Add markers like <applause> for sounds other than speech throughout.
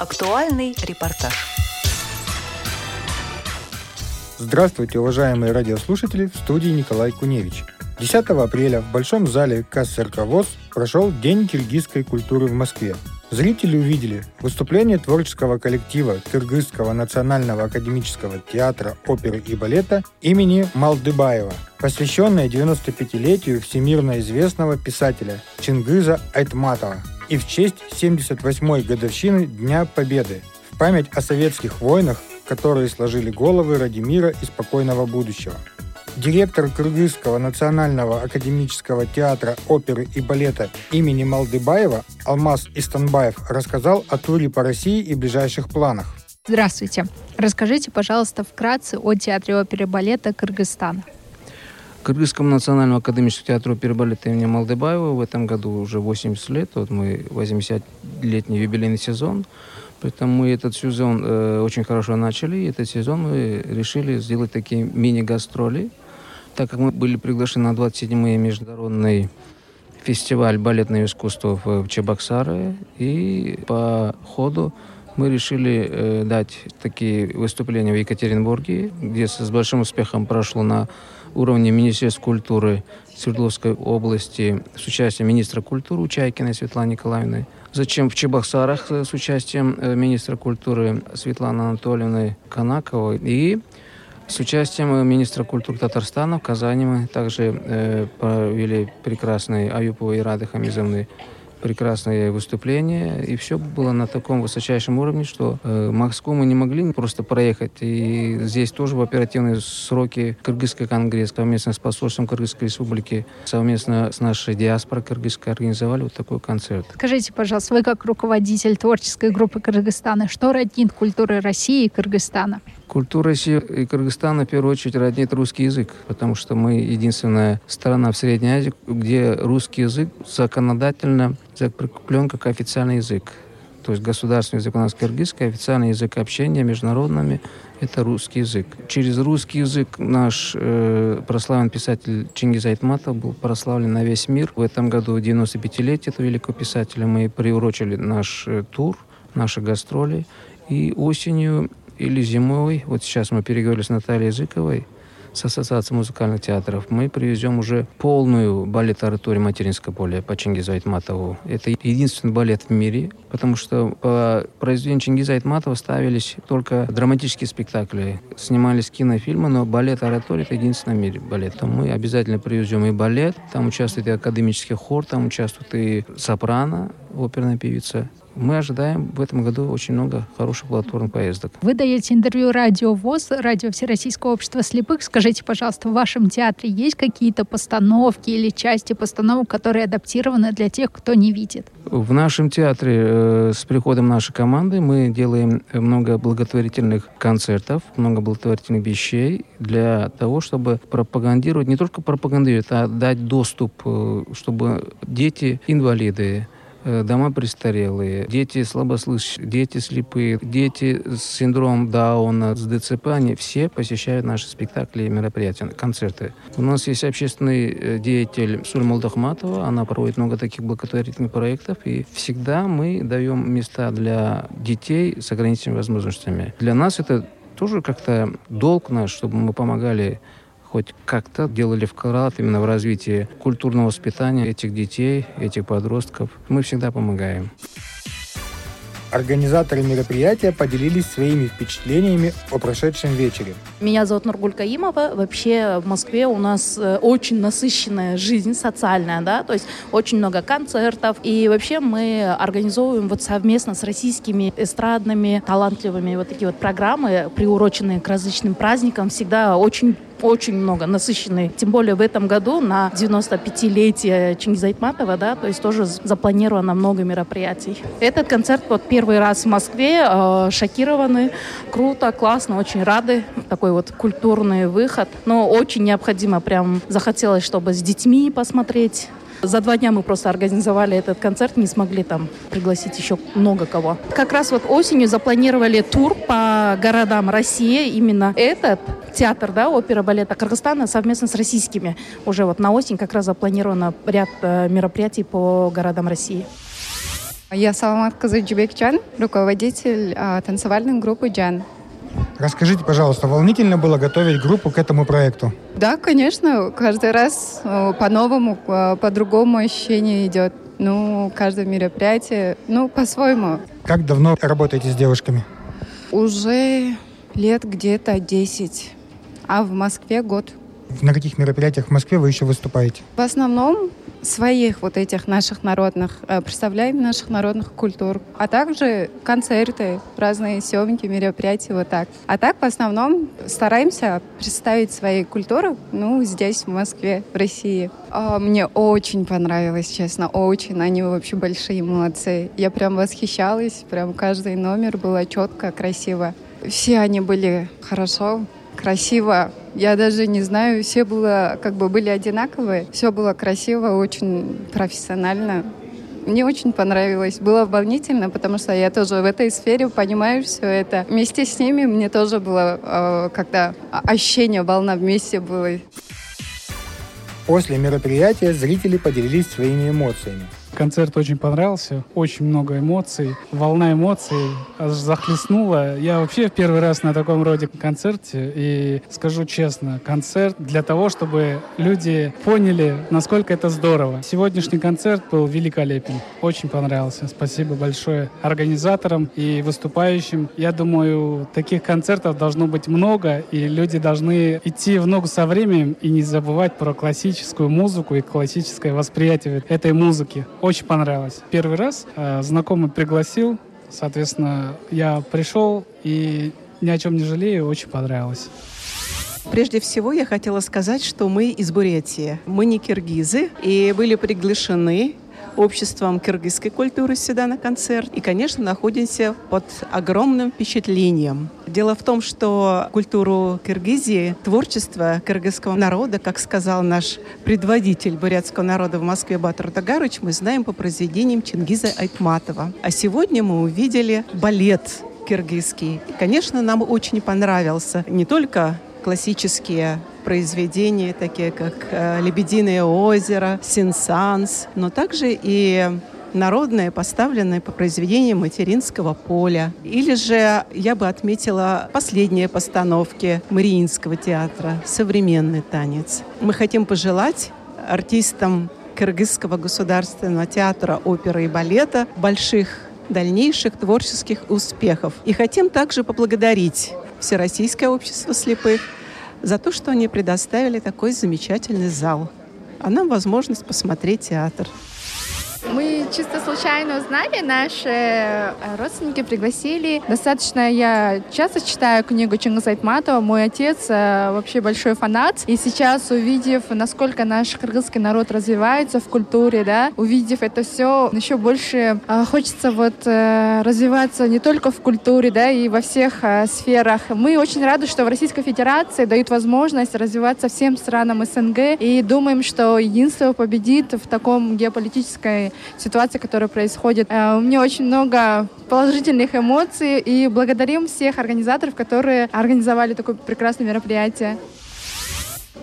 Актуальный репортаж. Здравствуйте, уважаемые радиослушатели, в студии Николай Куневич. 10 апреля в Большом зале КСРК ВОЗ прошел День киргизской культуры в Москве. Зрители увидели выступление творческого коллектива Кыргызского национального академического театра оперы и балета имени Малдыбаева, посвященное 95-летию всемирно известного писателя Чингиза Айтматова и в честь 78-й годовщины Дня Победы, в память о советских войнах, которые сложили головы ради мира и спокойного будущего. Директор Кыргызского национального академического театра оперы и балета имени Малдыбаева Алмаз Истанбаев рассказал о туре по России и ближайших планах. Здравствуйте. Расскажите, пожалуйста, вкратце о театре оперы и балета Кыргызстана. Кыргызскому национальному академическому театру оперы и балета имени Малдыбаева в этом году уже 80 лет. Вот мы 80-летний юбилейный сезон. Поэтому мы этот сезон э, очень хорошо начали. И этот сезон мы решили сделать такие мини-гастроли так как мы были приглашены на 27-й международный фестиваль балетного искусства в Чебоксары, и по ходу мы решили э, дать такие выступления в Екатеринбурге, где с большим успехом прошло на уровне Министерства культуры Свердловской области с участием министра культуры Чайкиной Светланы Николаевны. Затем в Чебоксарах с участием э, министра культуры Светланы Анатольевны Канаковой. И с участием министра культуры Татарстана в Казани мы также э, провели прекрасные Аюпова и Рады Хамизовны прекрасное выступление, и все было на таком высочайшем уровне, что э, Москву мы не могли просто проехать. И здесь тоже в оперативные сроки Кыргызский конгресс совместно с посольством Кыргызской республики, совместно с нашей диаспорой кыргызской организовали вот такой концерт. Скажите, пожалуйста, вы как руководитель творческой группы Кыргызстана, что роднит культуры России и Кыргызстана? Культура России и Кыргызстана в первую очередь роднит русский язык, потому что мы единственная страна в Средней Азии, где русский язык законодательно закреплен как официальный язык. То есть государственный язык у нас киргизский, официальный язык общения международными – это русский язык. Через русский язык наш э, прославленный писатель Чингиз Айтматов был прославлен на весь мир. В этом году 95-летие этого великого писателя мы приурочили наш э, тур, наши гастроли. И осенью или зимой, вот сейчас мы переговорили с Натальей Языковой, с Ассоциацией музыкальных театров, мы привезем уже полную балет-ораторию «Материнское поле» по Чингизу Айтматову. Это единственный балет в мире, потому что по произведению Чингиза Айтматова ставились только драматические спектакли, снимались кинофильмы, но балет-оратория — это единственный в мире балет. Там мы обязательно привезем и балет, там участвует и академический хор, там участвует и сопрано, оперная певица, мы ожидаем в этом году очень много хороших платформ поездок. Вы даете интервью радио ВОЗ, радио Всероссийского общества слепых. Скажите, пожалуйста, в вашем театре есть какие-то постановки или части постановок, которые адаптированы для тех, кто не видит? В нашем театре э, с приходом нашей команды мы делаем много благотворительных концертов, много благотворительных вещей для того, чтобы пропагандировать, не только пропагандировать, а дать доступ, э, чтобы дети, инвалиды, Э, дома престарелые, дети слабослышащие, дети слепые, дети с синдромом Дауна, с ДЦП, они все посещают наши спектакли и мероприятия, концерты. У нас есть общественный э, деятель Суль Молдахматова, она проводит много таких благотворительных проектов, и всегда мы даем места для детей с ограниченными возможностями. Для нас это тоже как-то долг наш, чтобы мы помогали хоть как-то делали вклад именно в развитие культурного воспитания этих детей, этих подростков. Мы всегда помогаем. Организаторы мероприятия поделились своими впечатлениями о прошедшем вечере. Меня зовут Нургуль Каимова. Вообще в Москве у нас э, очень насыщенная жизнь социальная, да, то есть очень много концертов. И вообще мы организовываем вот совместно с российскими эстрадными, талантливыми вот такие вот программы, приуроченные к различным праздникам. Всегда очень очень много, насыщенный. Тем более в этом году на 95-летие Чингиза Айтматова, да, то есть тоже запланировано много мероприятий. Этот концерт вот первый раз в Москве, э, шокированы, круто, классно, очень рады. Такой вот культурный выход, но очень необходимо, прям захотелось, чтобы с детьми посмотреть, за два дня мы просто организовали этот концерт, не смогли там пригласить еще много кого. Как раз вот осенью запланировали тур по городам России. Именно этот театр, да, опера балета Кыргызстана совместно с российскими. Уже вот на осень как раз запланировано ряд э, мероприятий по городам России. Я Саламат Казаджибекчан, руководитель а, танцевальной группы «Джан». Расскажите, пожалуйста, волнительно было готовить группу к этому проекту? Да, конечно. Каждый раз э, по-новому, по-другому ощущение идет. Ну, каждое мероприятие, ну, по-своему. Как давно работаете с девушками? Уже лет где-то 10, а в Москве год. На каких мероприятиях в Москве вы еще выступаете? В основном своих вот этих наших народных, э, представляем наших народных культур, а также концерты, разные съемки, мероприятия, вот так. А так, в основном, стараемся представить свои культуры, ну, здесь, в Москве, в России. А, мне очень понравилось, честно, очень. Они вообще большие молодцы. Я прям восхищалась, прям каждый номер было четко, красиво. Все они были хорошо, красиво. Я даже не знаю, все было, как бы были одинаковые. Все было красиво, очень профессионально. Мне очень понравилось. Было волнительно, потому что я тоже в этой сфере понимаю все это. Вместе с ними мне тоже было, э, когда ощущение волна вместе было. После мероприятия зрители поделились своими эмоциями. Концерт очень понравился, очень много эмоций, волна эмоций аж захлестнула. Я вообще в первый раз на таком роде концерте, и скажу честно, концерт для того, чтобы люди поняли, насколько это здорово. Сегодняшний концерт был великолепен, очень понравился. Спасибо большое организаторам и выступающим. Я думаю, таких концертов должно быть много, и люди должны идти в ногу со временем и не забывать про классическую музыку и классическое восприятие этой музыки понравилось. Первый раз э, знакомый пригласил, соответственно, я пришел и ни о чем не жалею, очень понравилось. Прежде всего, я хотела сказать, что мы из Бурятии. Мы не киргизы и были приглашены обществом кыргызской культуры сюда на концерт. И, конечно, находимся под огромным впечатлением. Дело в том, что культуру Киргизии, творчество кыргызского народа, как сказал наш предводитель бурятского народа в Москве Батыр Тагарыч, мы знаем по произведениям Чингиза Айтматова. А сегодня мы увидели балет киргизский. И, конечно, нам очень понравился не только классические произведения, такие как э, «Лебединое озеро», «Синсанс», но также и народные, поставленные по произведениям материнского поля. Или же я бы отметила последние постановки Мариинского театра «Современный танец». Мы хотим пожелать артистам Кыргызского государственного театра оперы и балета больших дальнейших творческих успехов. И хотим также поблагодарить Всероссийское общество слепых за то, что они предоставили такой замечательный зал, а нам возможность посмотреть театр. Чисто случайно узнали, наши э, родственники пригласили. Достаточно я часто читаю книгу Чингиза Айтматова. Мой отец э, вообще большой фанат. И сейчас, увидев, насколько наш кыргызский народ развивается в культуре, да, увидев это все, еще больше э, хочется вот развиваться не только в культуре, да, и во всех сферах. Мы очень рады, что в Российской Федерации дают возможность развиваться всем странам СНГ и думаем, что единство победит в таком геополитической ситуации, которая происходит. Э, у меня очень много положительных эмоций и благодарим всех организаторов, которые организовали такое прекрасное мероприятие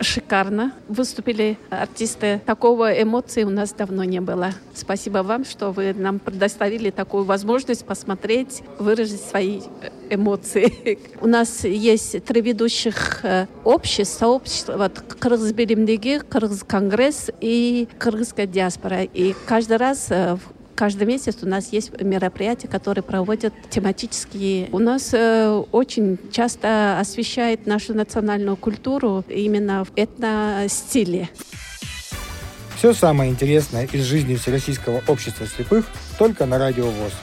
шикарно выступили артисты. Такого эмоции у нас давно не было. Спасибо вам, что вы нам предоставили такую возможность посмотреть, выразить свои эмоции. <laughs> У нас есть три ведущих э, обществ, сообщества, вот, Кыргыз Беремдеги, Кыргыз Конгресс и Кыргызская диаспора. И каждый раз э, Каждый месяц у нас есть мероприятия, которые проводят тематические. У нас э, очень часто освещает нашу национальную культуру именно в этно-стиле. Все самое интересное из жизни Всероссийского общества слепых только на Радио ВОЗ.